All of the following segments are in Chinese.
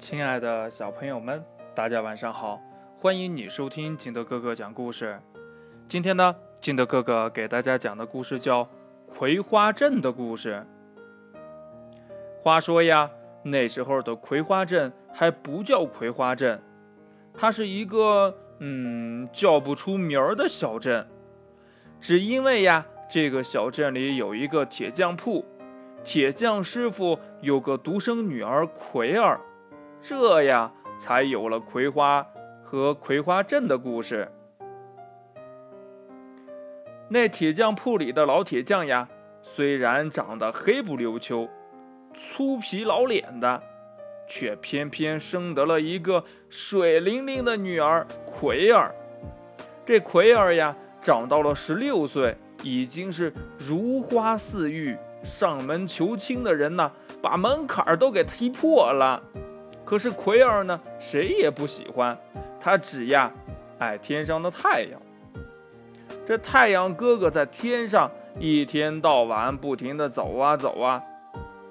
亲爱的小朋友们，大家晚上好！欢迎你收听金德哥哥讲故事。今天呢，金德哥哥给大家讲的故事叫《葵花镇的故事》。话说呀，那时候的葵花镇还不叫葵花镇，它是一个嗯叫不出名儿的小镇。只因为呀，这个小镇里有一个铁匠铺，铁匠师傅有个独生女儿葵儿。这样才有了葵花和葵花镇的故事。那铁匠铺里的老铁匠呀，虽然长得黑不溜秋、粗皮老脸的，却偏偏生得了一个水灵灵的女儿葵儿。这葵儿呀，长到了十六岁，已经是如花似玉，上门求亲的人呢，把门槛都给踢破了。可是奎儿呢，谁也不喜欢，他只呀爱天上的太阳。这太阳哥哥在天上一天到晚不停地走啊走啊，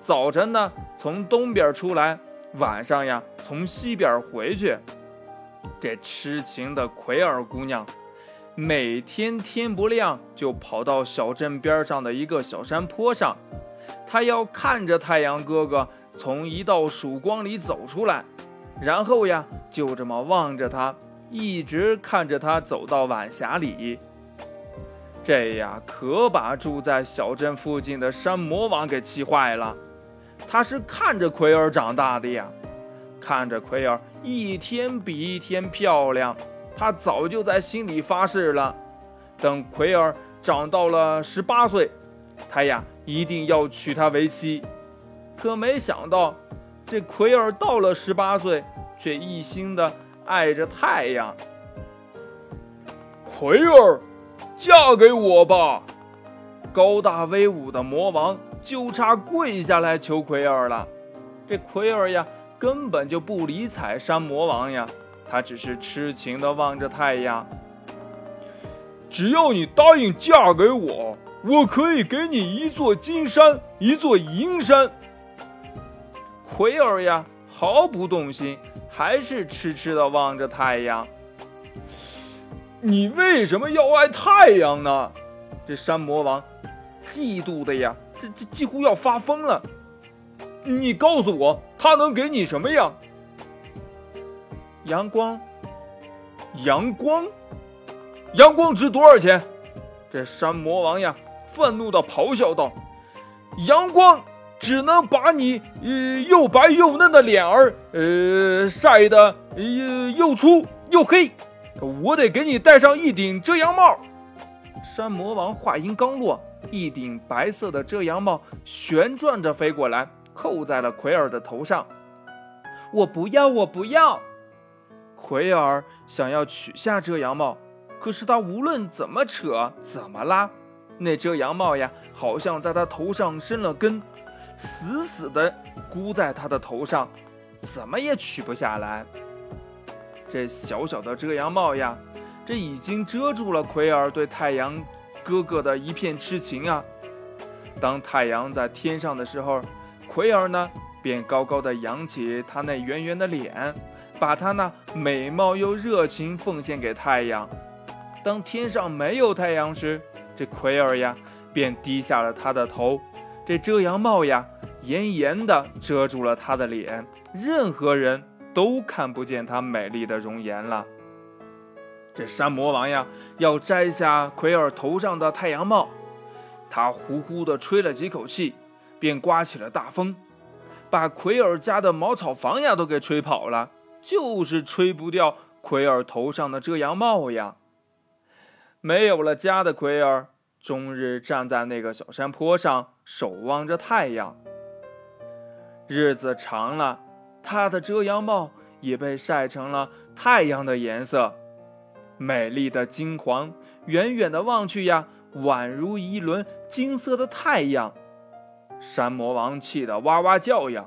早晨呢从东边出来，晚上呀从西边回去。这痴情的奎儿姑娘，每天天不亮就跑到小镇边上的一个小山坡上，她要看着太阳哥哥。从一道曙光里走出来，然后呀，就这么望着他，一直看着他走到晚霞里。这呀，可把住在小镇附近的山魔王给气坏了。他是看着奎尔长大的呀，看着奎尔一天比一天漂亮，他早就在心里发誓了：等奎尔长到了十八岁，他呀一定要娶她为妻。可没想到，这奎尔到了十八岁，却一心的爱着太阳。奎儿，嫁给我吧！高大威武的魔王就差跪下来求奎儿了。这奎儿呀，根本就不理睬山魔王呀，他只是痴情的望着太阳。只要你答应嫁给我，我可以给你一座金山，一座银山。奎儿呀，毫不动心，还是痴痴的望着太阳。你为什么要爱太阳呢？这山魔王嫉妒的呀，这这几乎要发疯了。你告诉我，他能给你什么呀？阳光。阳光？阳光值多少钱？这山魔王呀，愤怒的咆哮道：“阳光！”只能把你呃又白又嫩的脸儿呃晒得又又粗又黑，我得给你戴上一顶遮阳帽。山魔王话音刚落，一顶白色的遮阳帽旋转着飞过来，扣在了奎尔的头上。我不要，我不要！奎尔想要取下遮阳帽，可是他无论怎么扯怎么拉，那遮阳帽呀，好像在他头上生了根。死死地箍在他的头上，怎么也取不下来。这小小的遮阳帽呀，这已经遮住了奎尔对太阳哥哥的一片痴情啊。当太阳在天上的时候，奎尔呢便高高的扬起他那圆圆的脸，把他那美貌又热情奉献给太阳。当天上没有太阳时，这奎尔呀便低下了他的头。这遮阳帽呀，严严的遮住了她的脸，任何人都看不见她美丽的容颜了。这山魔王呀，要摘下奎尔头上的太阳帽，他呼呼的吹了几口气，便刮起了大风，把奎尔家的茅草房呀都给吹跑了，就是吹不掉奎尔头上的遮阳帽呀。没有了家的奎尔。终日站在那个小山坡上，守望着太阳。日子长了，他的遮阳帽也被晒成了太阳的颜色，美丽的金黄。远远的望去呀，宛如一轮金色的太阳。山魔王气得哇哇叫呀：“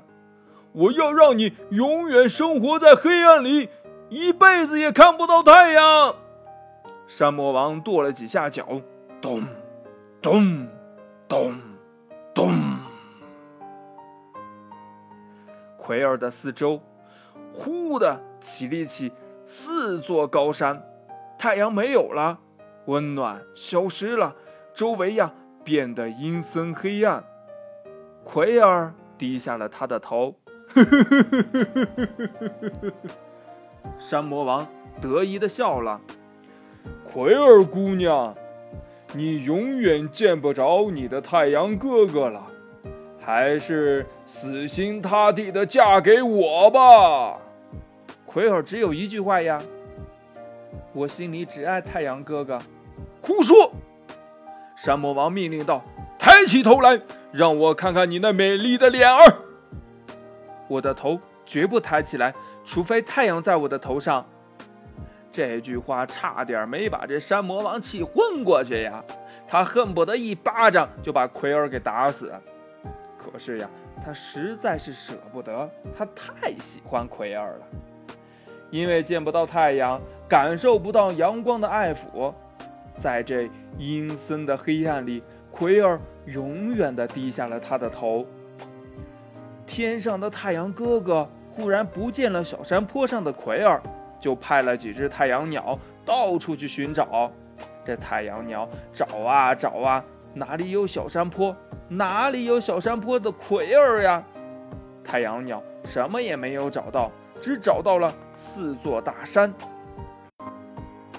我要让你永远生活在黑暗里，一辈子也看不到太阳！”山魔王跺了几下脚，咚。咚，咚，咚！奎尔的四周，忽的起立起四座高山，太阳没有了，温暖消失了，周围呀变得阴森黑暗。奎尔低下了他的头，山魔王得意的笑了。奎尔姑娘，你永远见不着你的太阳哥哥了，还是死心塌地的嫁给我吧。奎尔只有一句话呀，我心里只爱太阳哥哥。胡说！山魔王命令道：“抬起头来，让我看看你那美丽的脸儿。”我的头绝不抬起来，除非太阳在我的头上。这句话差点没把这山魔王气昏过去呀！他恨不得一巴掌就把奎尔给打死。可是呀，他实在是舍不得，他太喜欢奎尔了。因为见不到太阳，感受不到阳光的爱抚，在这阴森的黑暗里，奎尔永远的低下了他的头。天上的太阳哥哥忽然不见了小山坡上的奎尔，就派了几只太阳鸟到处去寻找。这太阳鸟找啊找啊，哪里有小山坡，哪里有小山坡的奎儿呀？太阳鸟什么也没有找到。只找到了四座大山。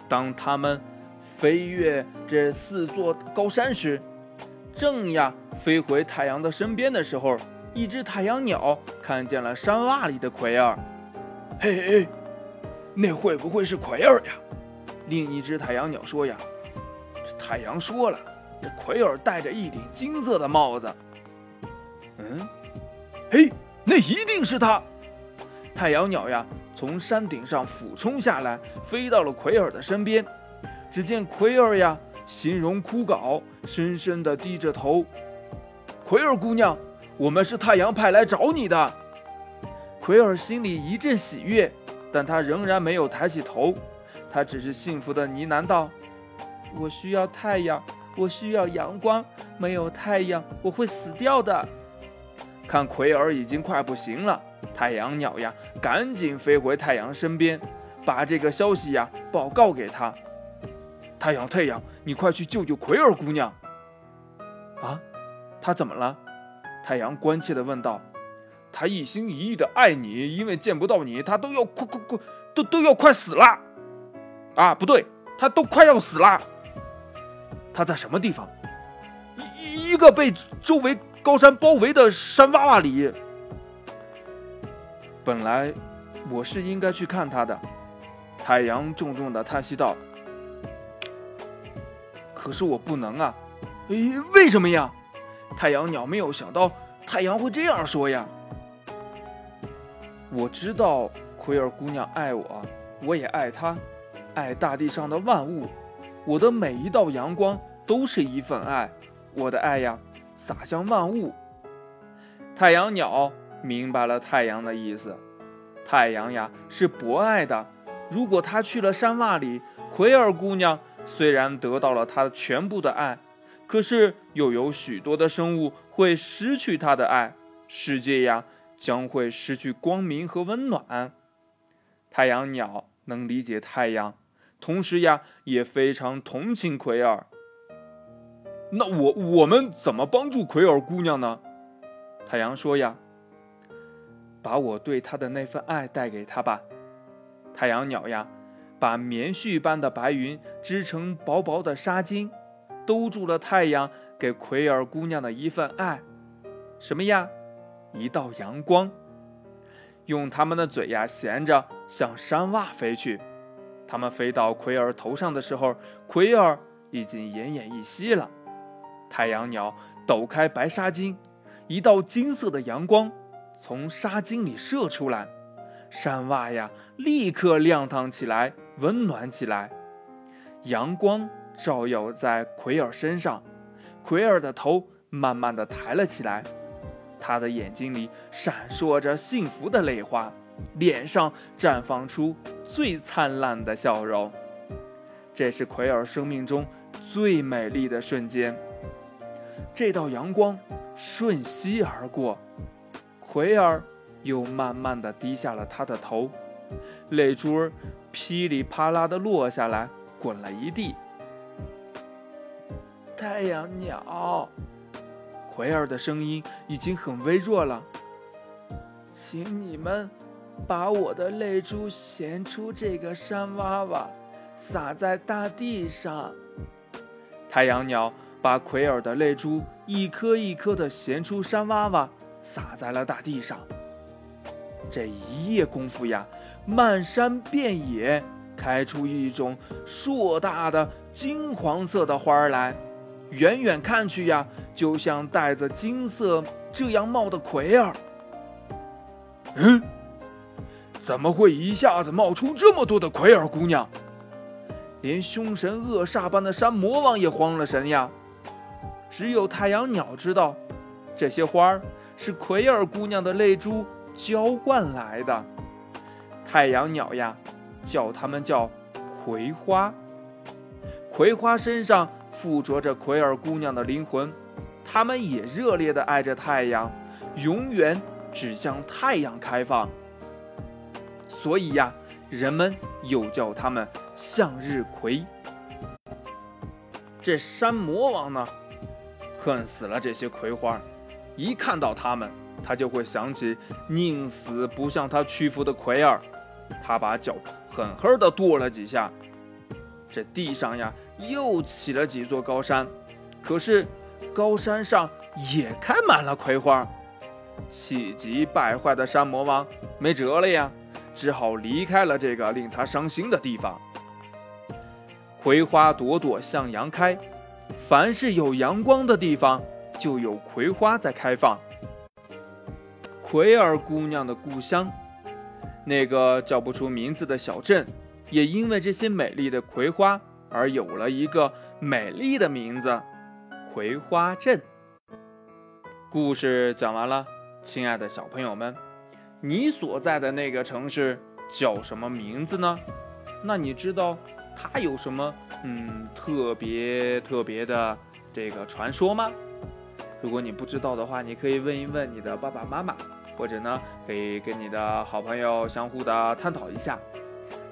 当他们飞越这四座高山时，正呀飞回太阳的身边的时候，一只太阳鸟看见了山洼里的奎尔。嘿嘿，那会不会是奎尔呀？另一只太阳鸟说呀：“这太阳说了，这奎尔戴着一顶金色的帽子。”嗯，嘿，那一定是他。太阳鸟呀，从山顶上俯冲下来，飞到了奎尔的身边。只见奎尔呀，形容枯槁，深深地低着头。奎尔姑娘，我们是太阳派来找你的。奎尔心里一阵喜悦，但他仍然没有抬起头，他只是幸福地呢喃道：“我需要太阳，我需要阳光，没有太阳，我会死掉的。”看奎尔已经快不行了。太阳鸟呀，赶紧飞回太阳身边，把这个消息呀报告给他。太阳，太阳，你快去救救奎尔姑娘！啊，她怎么了？太阳关切地问道。他一心一意的爱你，因为见不到你，他都要快快快，都都要快死了。啊，不对，他都快要死了。他在什么地方？一一个被周围高山包围的山洼洼里。本来我是应该去看他的，太阳重重的叹息道：“可是我不能啊！诶，为什么呀？”太阳鸟没有想到太阳会这样说呀。我知道奎尔姑娘爱我，我也爱她，爱大地上的万物。我的每一道阳光都是一份爱，我的爱呀，洒向万物。太阳鸟。明白了太阳的意思，太阳呀是博爱的。如果他去了山洼里，奎尔姑娘虽然得到了他全部的爱，可是又有许多的生物会失去他的爱，世界呀将会失去光明和温暖。太阳鸟能理解太阳，同时呀也非常同情奎尔。那我我们怎么帮助奎尔姑娘呢？太阳说呀。把我对她的那份爱带给她吧，太阳鸟呀，把棉絮般的白云织成薄薄的纱巾，兜住了太阳给奎尔姑娘的一份爱。什么呀？一道阳光。用他们的嘴呀衔着向山洼飞去。他们飞到奎尔头上的时候，奎尔已经奄奄一息了。太阳鸟抖开白纱巾，一道金色的阳光。从纱巾里射出来，山洼呀立刻亮堂起来，温暖起来。阳光照耀在奎尔身上，奎尔的头慢慢的抬了起来，他的眼睛里闪烁着幸福的泪花，脸上绽放出最灿烂的笑容。这是奎尔生命中最美丽的瞬间。这道阳光瞬息而过。奎尔又慢慢的低下了他的头，泪珠儿噼里啪啦的落下来，滚了一地。太阳鸟，奎尔的声音已经很微弱了，请你们把我的泪珠衔出这个山洼洼，洒在大地上。太阳鸟把奎尔的泪珠一颗一颗的衔出山洼洼，洒在了大地上。这一夜功夫呀，漫山遍野开出一种硕大的金黄色的花来。远远看去呀，就像戴着金色遮阳帽的奎尔。嗯，怎么会一下子冒出这么多的奎尔姑娘？连凶神恶煞般的山魔王也慌了神呀。只有太阳鸟知道，这些花儿是奎尔姑娘的泪珠浇灌来的。太阳鸟呀，叫它们叫葵花。葵花身上。附着着奎尔姑娘的灵魂，他们也热烈地爱着太阳，永远只向太阳开放。所以呀，人们又叫他们向日葵。这山魔王呢，恨死了这些葵花，一看到他们，他就会想起宁死不向他屈服的奎尔。他把脚狠狠地跺了几下，这地上呀。又起了几座高山，可是高山上也开满了葵花。气急败坏的山魔王没辙了呀，只好离开了这个令他伤心的地方。葵花朵朵向阳开，凡是有阳光的地方，就有葵花在开放。葵尔姑娘的故乡，那个叫不出名字的小镇，也因为这些美丽的葵花。而有了一个美丽的名字——葵花镇。故事讲完了，亲爱的小朋友们，你所在的那个城市叫什么名字呢？那你知道它有什么嗯特别特别的这个传说吗？如果你不知道的话，你可以问一问你的爸爸妈妈，或者呢，可以跟你的好朋友相互的探讨一下。